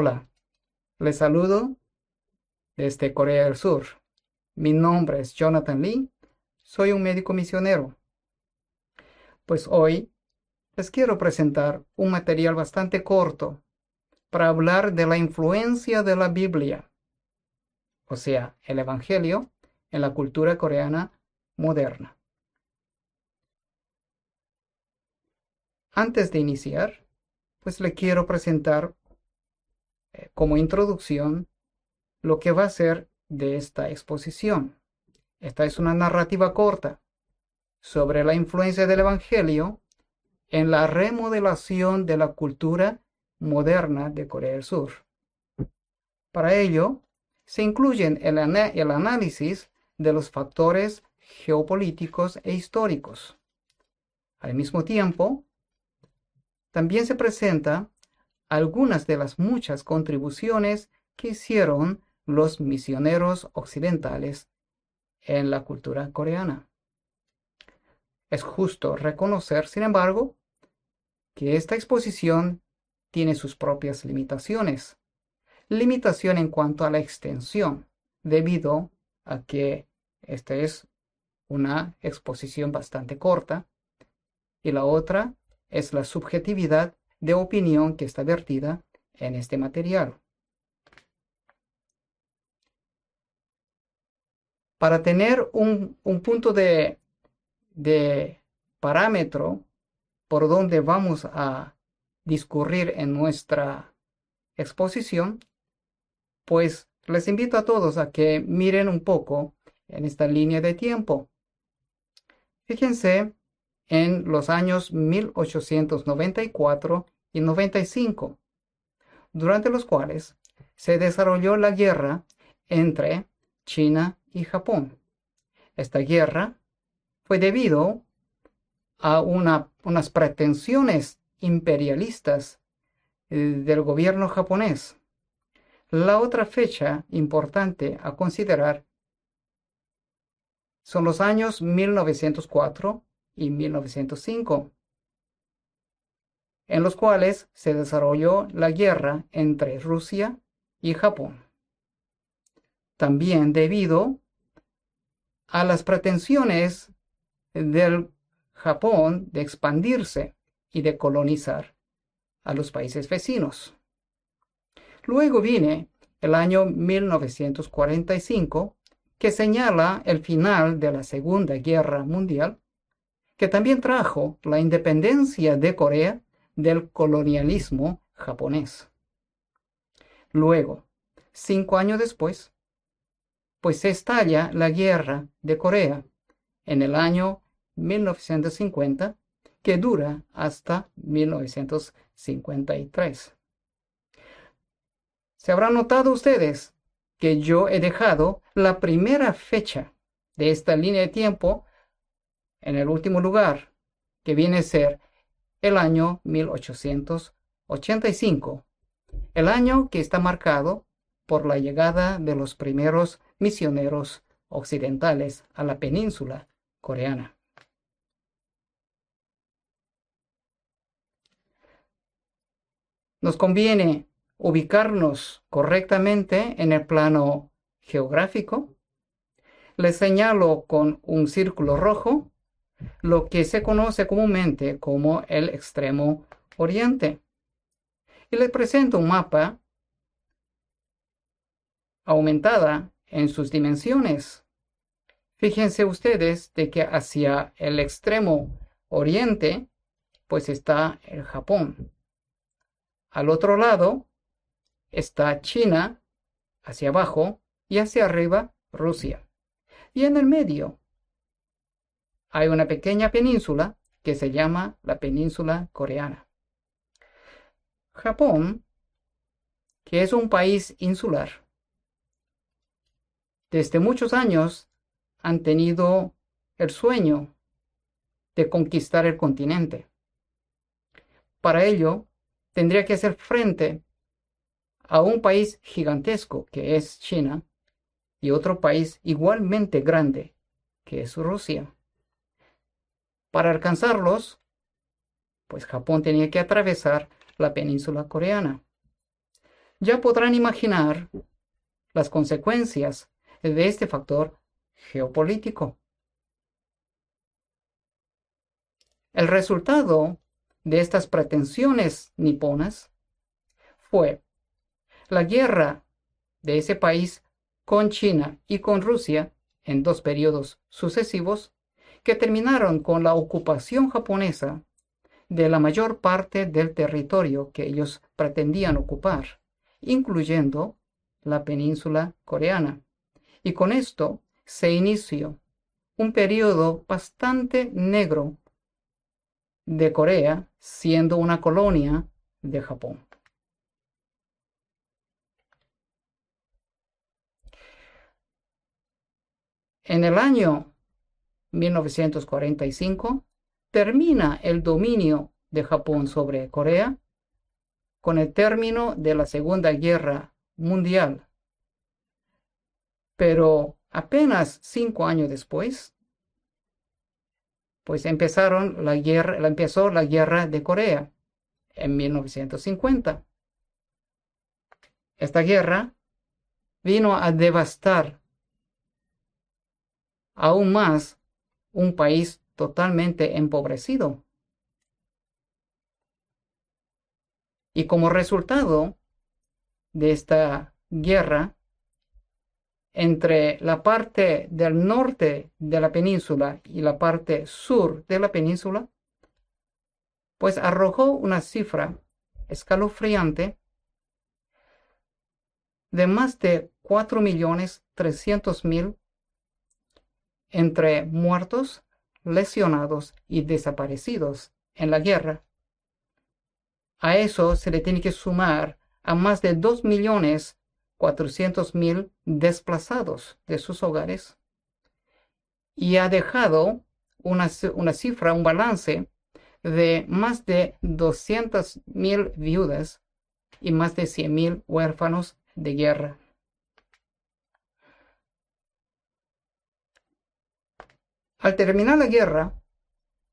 Hola, les saludo desde Corea del Sur. Mi nombre es Jonathan Lee, soy un médico misionero. Pues hoy les quiero presentar un material bastante corto para hablar de la influencia de la Biblia, o sea, el Evangelio, en la cultura coreana moderna. Antes de iniciar, pues le quiero presentar eh, como introducción lo que va a ser de esta exposición. Esta es una narrativa corta sobre la influencia del Evangelio en la remodelación de la cultura moderna de Corea del Sur. Para ello, se incluyen el, el análisis de los factores geopolíticos e históricos. Al mismo tiempo, también se presenta algunas de las muchas contribuciones que hicieron los misioneros occidentales en la cultura coreana. Es justo reconocer, sin embargo, que esta exposición tiene sus propias limitaciones. Limitación en cuanto a la extensión, debido a que esta es una exposición bastante corta y la otra es la subjetividad de opinión que está vertida en este material. Para tener un, punto de, de parámetro por donde vamos a discurrir en nuestra exposición, pues les invito a todos a que miren un poco en esta línea de tiempo. Fíjense en los años 1894 y 95, durante los cuales se desarrolló la guerra entre China y Japón. Esta guerra fue debido a unas pretensiones imperialistas eh, del gobierno japonés. La otra fecha importante a considerar son los años 1904 y 1905, en los cuales se desarrolló la guerra entre Rusia y Japón. También debido a las pretensiones del Japón de expandirse y de colonizar a los países vecinos. Luego viene el año 1945, que señala el final de la Segunda Guerra Mundial que también trajo la independencia de Corea del colonialismo japonés. Luego, cinco años después, pues estalla la guerra de Corea en el año 1950, que dura hasta 1953. Se habrán notado ustedes que yo he dejado la primera fecha de esta línea de tiempo en el último lugar, que viene a ser el año 1885, el año que está marcado por la llegada de los primeros misioneros occidentales a la península coreana. Nos conviene ubicarnos correctamente en el plano geográfico. Les señalo con un círculo rojo lo que se conoce comúnmente como el extremo oriente. Y les presento un mapa aumentada en sus dimensiones. Fíjense ustedes de que hacia el extremo oriente, pues está el Japón. Al otro lado está China, hacia abajo, y hacia arriba Rusia. Y en el medio hay una pequeña península que se llama la península coreana. Japón, que es un país insular, desde muchos años han tenido el sueño de conquistar el continente. Para ello, tendría que hacer frente a un país gigantesco que es China y otro país igualmente grande que es Rusia. Para alcanzarlos, pues Japón tenía que atravesar la península coreana. Ya podrán imaginar las consecuencias de este factor geopolítico. El resultado de estas pretensiones niponas fue la guerra de ese país con China y con Rusia en dos periodos sucesivos que terminaron con la ocupación japonesa de la mayor parte del territorio que ellos pretendían ocupar, incluyendo la península coreana. Y con esto se inició un periodo bastante negro de Corea siendo una colonia de Japón. En el año 1945 termina el dominio de Japón sobre Corea con el término de la Segunda Guerra Mundial. Pero apenas cinco años después, pues empezaron la guerra, empezó la guerra de Corea en 1950. Esta guerra vino a devastar aún más un país totalmente empobrecido. Y como resultado de esta guerra entre la parte del norte de la península y la parte sur de la península, pues arrojó una cifra escalofriante de más de 4.300.000 entre muertos, lesionados y desaparecidos en la guerra. A eso se le tiene que sumar a más de 2.400.000 desplazados de sus hogares y ha dejado una, una cifra, un balance de más de 200.000 viudas y más de 100.000 huérfanos de guerra. Al terminar la guerra,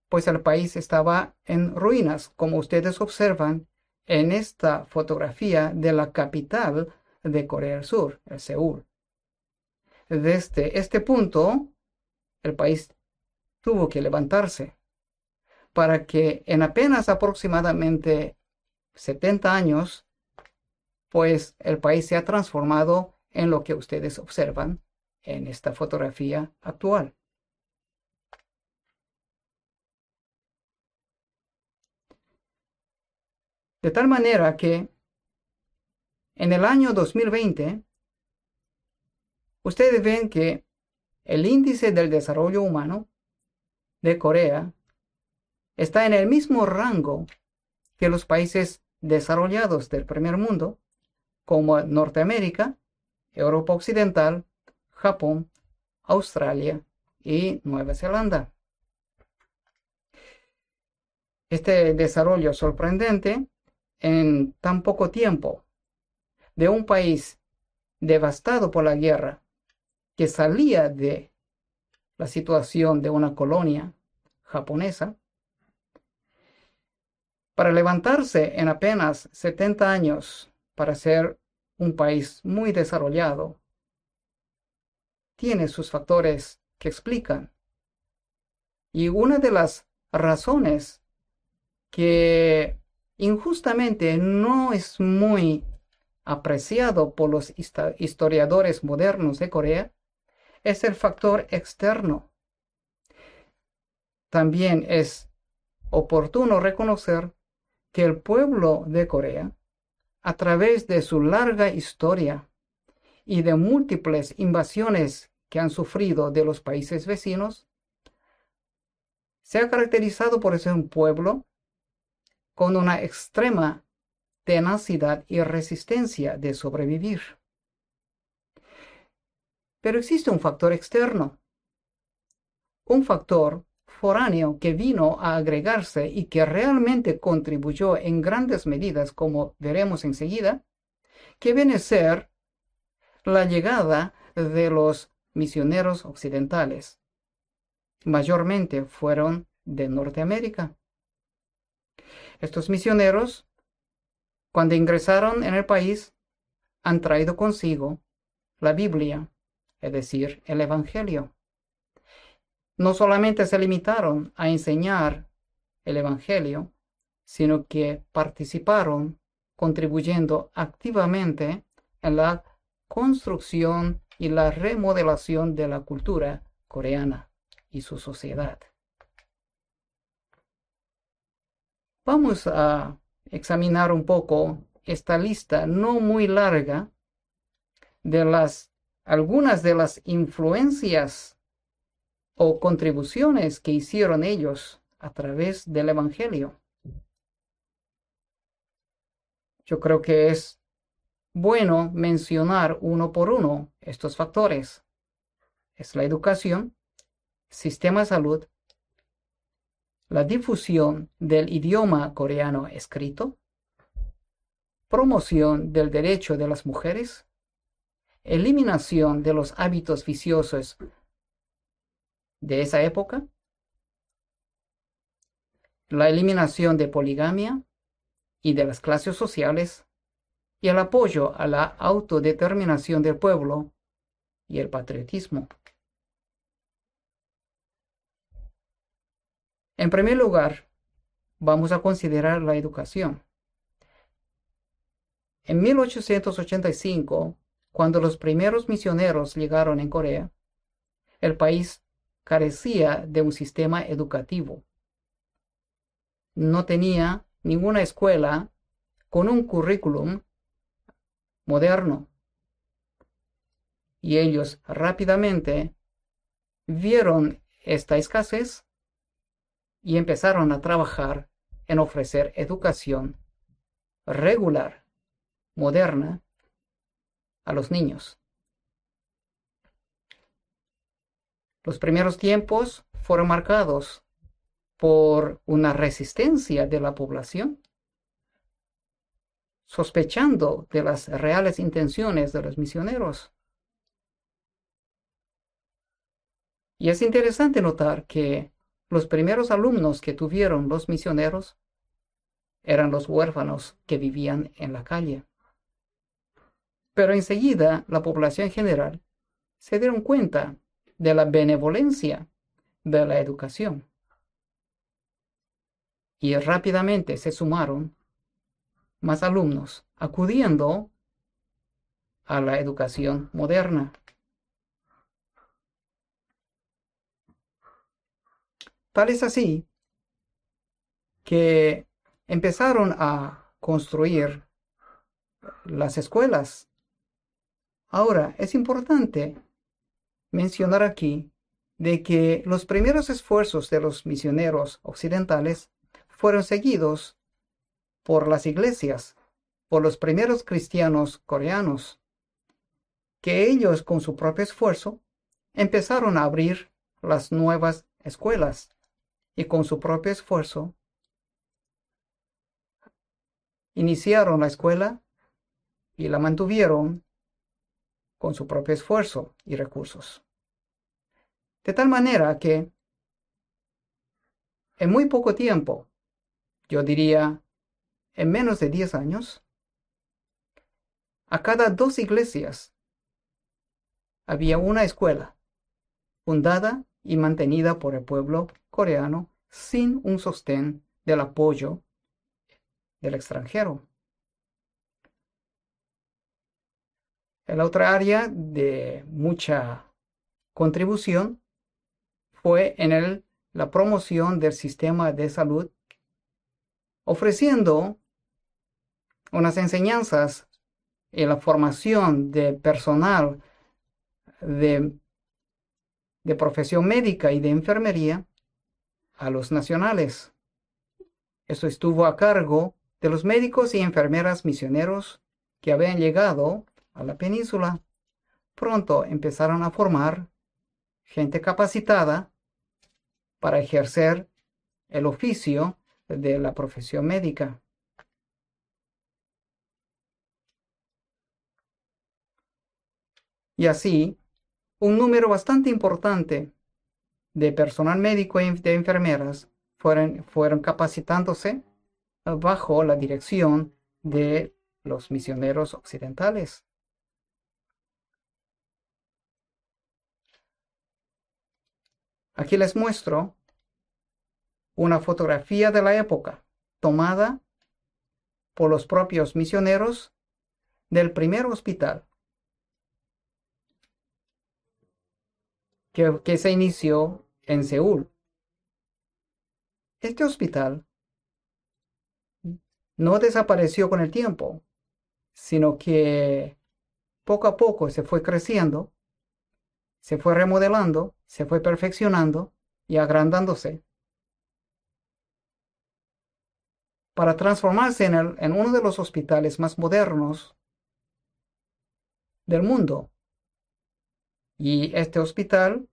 pues el país estaba en ruinas, como ustedes observan en esta fotografía de la capital de Corea del Sur, el Seúl. Desde este punto, el país tuvo que levantarse para que en apenas aproximadamente 70 años, pues el país se ha transformado en lo que ustedes observan en esta fotografía actual. De tal manera que en el año 2020, ustedes ven que el índice del desarrollo humano de Corea está en el mismo rango que los países desarrollados del primer mundo, como Norteamérica, Europa Occidental, Japón, Australia y Nueva Zelanda. Este desarrollo sorprendente en tan poco tiempo de un país devastado por la guerra que salía de la situación de una colonia japonesa para levantarse en apenas 70 años para ser un país muy desarrollado, tiene sus factores que explican. Y una de las razones que injustamente no es muy apreciado por los historiadores modernos de Corea es el factor externo. También es oportuno reconocer que el pueblo de Corea, a través de su larga historia y de múltiples invasiones que han sufrido de los países vecinos, se ha caracterizado por ser un pueblo con una extrema tenacidad y resistencia de sobrevivir. Pero existe un factor externo, un factor foráneo que vino a agregarse y que realmente contribuyó en grandes medidas, como veremos enseguida, que viene a ser la llegada de los misioneros occidentales. Mayormente fueron de Norteamérica. Estos misioneros, cuando ingresaron en el país, han traído consigo la Biblia, es decir, el Evangelio. No solamente se limitaron a enseñar el Evangelio, sino que participaron contribuyendo activamente en la construcción y la remodelación de la cultura coreana y su sociedad. Vamos a examinar un poco esta lista no muy larga de las algunas de las influencias o contribuciones que hicieron ellos a través del Evangelio. Yo creo que es bueno mencionar uno por uno estos factores. Es la educación, sistema de salud, la difusión del idioma coreano escrito, promoción del derecho de las mujeres, eliminación de los hábitos viciosos de esa época, la eliminación de poligamia y de las clases sociales y el apoyo a la autodeterminación del pueblo y el patriotismo. En primer lugar, vamos a considerar la educación. En 1885, cuando los primeros misioneros llegaron en Corea, el país carecía de un sistema educativo. No tenía ninguna escuela con un currículum moderno. Y ellos rápidamente vieron esta escasez y empezaron a trabajar en ofrecer educación regular, moderna, a los niños. Los primeros tiempos fueron marcados por una resistencia de la población, sospechando de las reales intenciones de los misioneros. Y es interesante notar que los primeros alumnos que tuvieron los misioneros eran los huérfanos que vivían en la calle. Pero enseguida la población general se dieron cuenta de la benevolencia de la educación. Y rápidamente se sumaron más alumnos acudiendo a la educación moderna. Tal es así que empezaron a construir las escuelas. Ahora, es importante mencionar aquí de que los primeros esfuerzos de los misioneros occidentales fueron seguidos por las iglesias, por los primeros cristianos coreanos, que ellos con su propio esfuerzo empezaron a abrir las nuevas escuelas y con su propio esfuerzo iniciaron la escuela y la mantuvieron con su propio esfuerzo y recursos. De tal manera que en muy poco tiempo, yo diría en menos de 10 años, a cada dos iglesias había una escuela fundada y mantenida por el pueblo coreano sin un sostén del apoyo del extranjero. La otra área de mucha contribución fue en el, la promoción del sistema de salud, ofreciendo unas enseñanzas y la formación de personal de de profesión médica y de enfermería a los nacionales. Eso estuvo a cargo de los médicos y enfermeras misioneros que habían llegado a la península. Pronto empezaron a formar gente capacitada para ejercer el oficio de la profesión médica. Y así, un número bastante importante de personal médico y de enfermeras fueron, fueron capacitándose bajo la dirección de los misioneros occidentales. Aquí les muestro una fotografía de la época tomada por los propios misioneros del primer hospital que, se inició en Seúl. Este hospital no desapareció con el tiempo, sino que poco a poco se fue creciendo, se fue remodelando, se fue perfeccionando y agrandándose para transformarse en, en uno de los hospitales más modernos del mundo. Y este hospital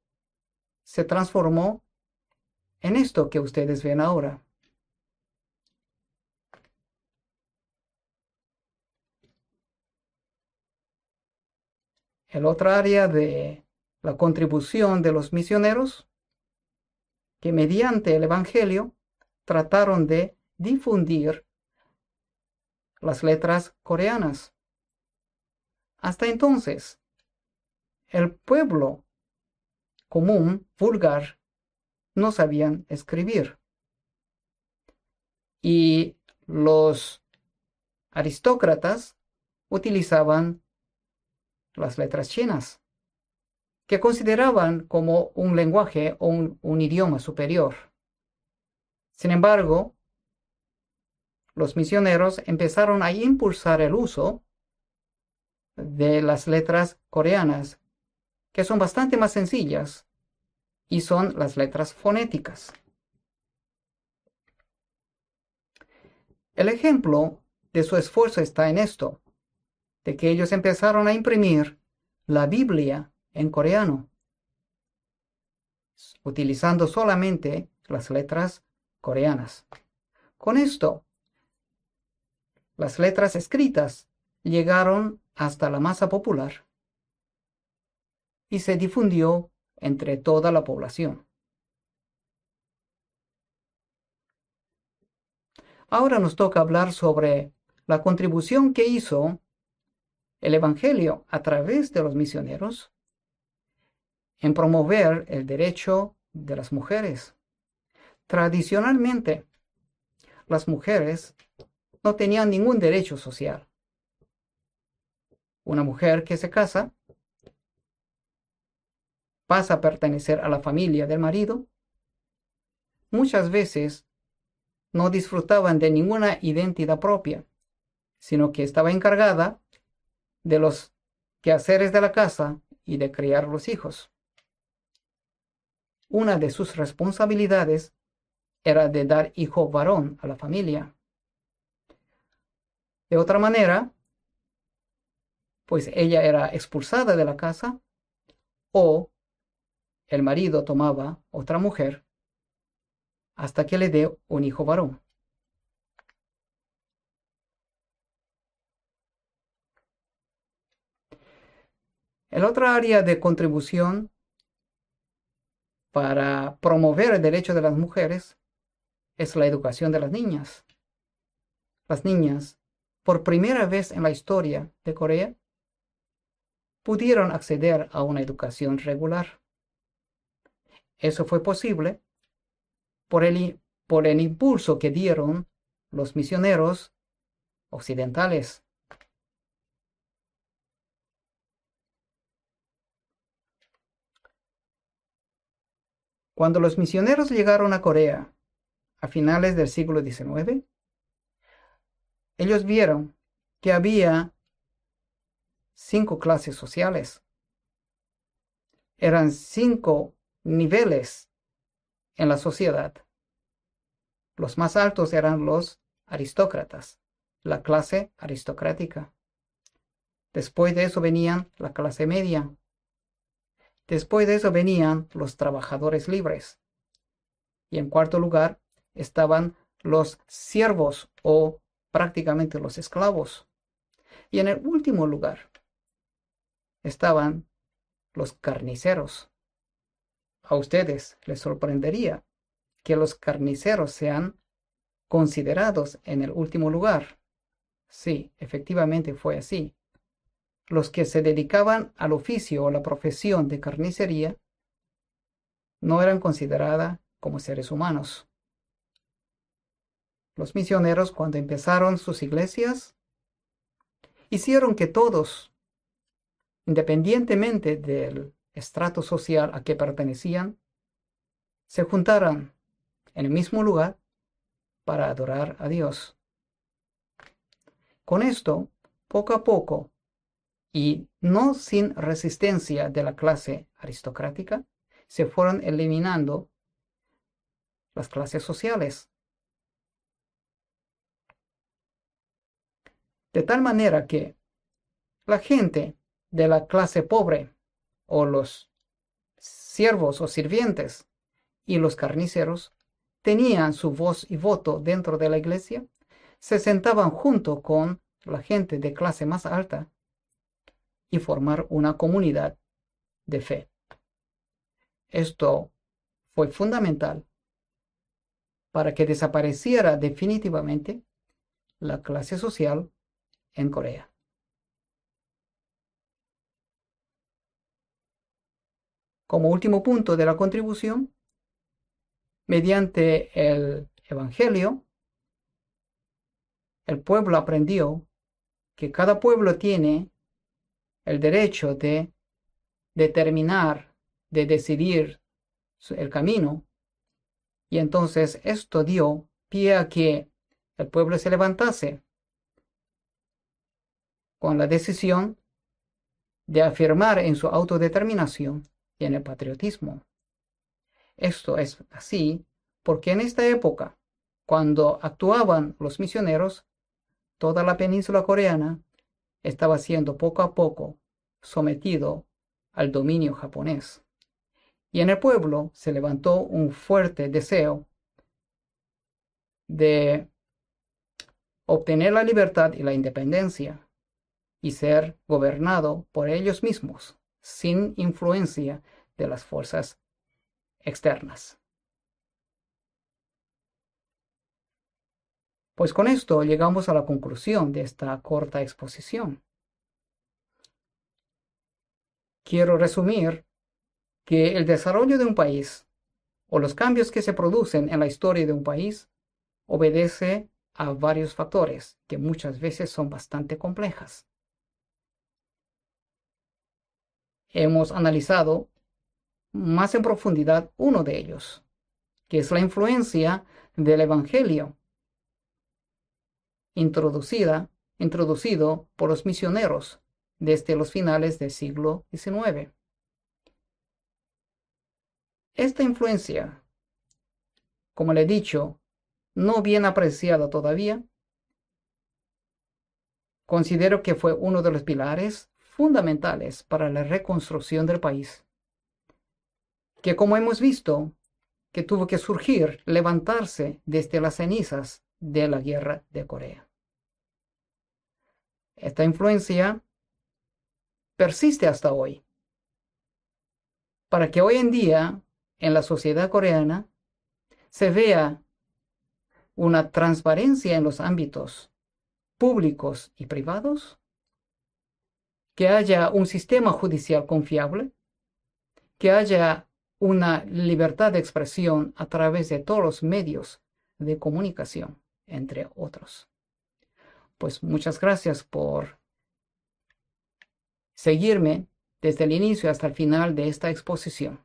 se transformó en esto que ustedes ven ahora. El otro área de la contribución de los misioneros, que mediante el Evangelio trataron de difundir las letras coreanas. Hasta entonces, el pueblo común, vulgar, no sabían escribir. Y los aristócratas utilizaban las letras chinas, que consideraban como un lenguaje o un, un idioma superior. Sin embargo, los misioneros empezaron a impulsar el uso de las letras coreanas, que son bastante más sencillas, y son las letras fonéticas. El ejemplo de su esfuerzo está en esto, de que ellos empezaron a imprimir la Biblia en coreano, utilizando solamente las letras coreanas. Con esto, las letras escritas llegaron hasta la masa popular y se difundió entre toda la población. Ahora nos toca hablar sobre la contribución que hizo el Evangelio a través de los misioneros en promover el derecho de las mujeres. Tradicionalmente, las mujeres no tenían ningún derecho social. Una mujer que se casa pasa a pertenecer a la familia del marido. Muchas veces no disfrutaban de ninguna identidad propia, sino que estaba encargada de los quehaceres de la casa y de criar los hijos. Una de sus responsabilidades era de dar hijo varón a la familia. De otra manera, pues ella era expulsada de la casa o el marido tomaba otra mujer hasta que le dé un hijo varón. El otro área de contribución para promover el derecho de las mujeres es la educación de las niñas. Las niñas, por primera vez en la historia de Corea, pudieron acceder a una educación regular. Eso fue posible por el, por el impulso que dieron los misioneros occidentales. Cuando los misioneros llegaron a Corea a finales del siglo XIX, ellos vieron que había cinco clases sociales. Eran cinco niveles en la sociedad. Los más altos eran los aristócratas, la clase aristocrática. Después de eso venían la clase media, Después de eso venían los trabajadores libres. Y en cuarto lugar estaban los siervos o prácticamente los esclavos. Y en el último lugar estaban los carniceros. A ustedes les sorprendería que los carniceros sean considerados en el último lugar. Sí, efectivamente fue así los que se dedicaban al oficio o la profesión de carnicería no eran consideradas como seres humanos. Los misioneros, cuando empezaron sus iglesias, hicieron que todos, independientemente del estrato social a que pertenecían, se juntaran en el mismo lugar para adorar a Dios. Con esto, poco a poco, y no sin resistencia de la clase aristocrática, se fueron eliminando las clases sociales. De tal manera que la gente de la clase pobre o los siervos o sirvientes y los carniceros tenían su voz y voto dentro de la iglesia, se sentaban junto con la gente de clase más alta y formar una comunidad de fe. Esto fue fundamental para que desapareciera definitivamente la clase social en Corea. Como último punto de la contribución, mediante el Evangelio, el pueblo aprendió que cada pueblo tiene el derecho de determinar, de decidir el camino. Y entonces esto dio pie a que el pueblo se levantase con la decisión de afirmar en su autodeterminación en el patriotismo. Esto es así porque en esta época, cuando actuaban los misioneros, toda la península coreana estaba siendo poco a poco sometido al dominio japonés. Y en el pueblo se levantó un fuerte deseo de obtener la libertad y la independencia y ser gobernado por ellos mismos, sin influencia de las fuerzas externas. Pues con esto llegamos a la conclusión de esta corta exposición. Quiero resumir que el desarrollo de un país o los cambios que se producen en la historia de un país obedece a varios factores que muchas veces son bastante complejas. Hemos analizado más en profundidad uno de ellos, que es la influencia del Evangelio, introducida, introducido por los misioneros desde los finales del siglo XIX. Esta influencia, como le he dicho, no bien apreciada todavía, considero que fue uno de los pilares fundamentales para la reconstrucción del país que como hemos visto, que tuvo que surgir, levantarse desde las cenizas de la guerra de Corea. Esta influencia persiste hasta hoy, para que hoy en día en la sociedad coreana se vea una transparencia en los ámbitos públicos y privados, que haya un sistema judicial confiable, que haya una libertad de expresión a través de todos los medios de comunicación, entre otros. Pues muchas gracias por seguirme desde el inicio hasta el final de esta exposición.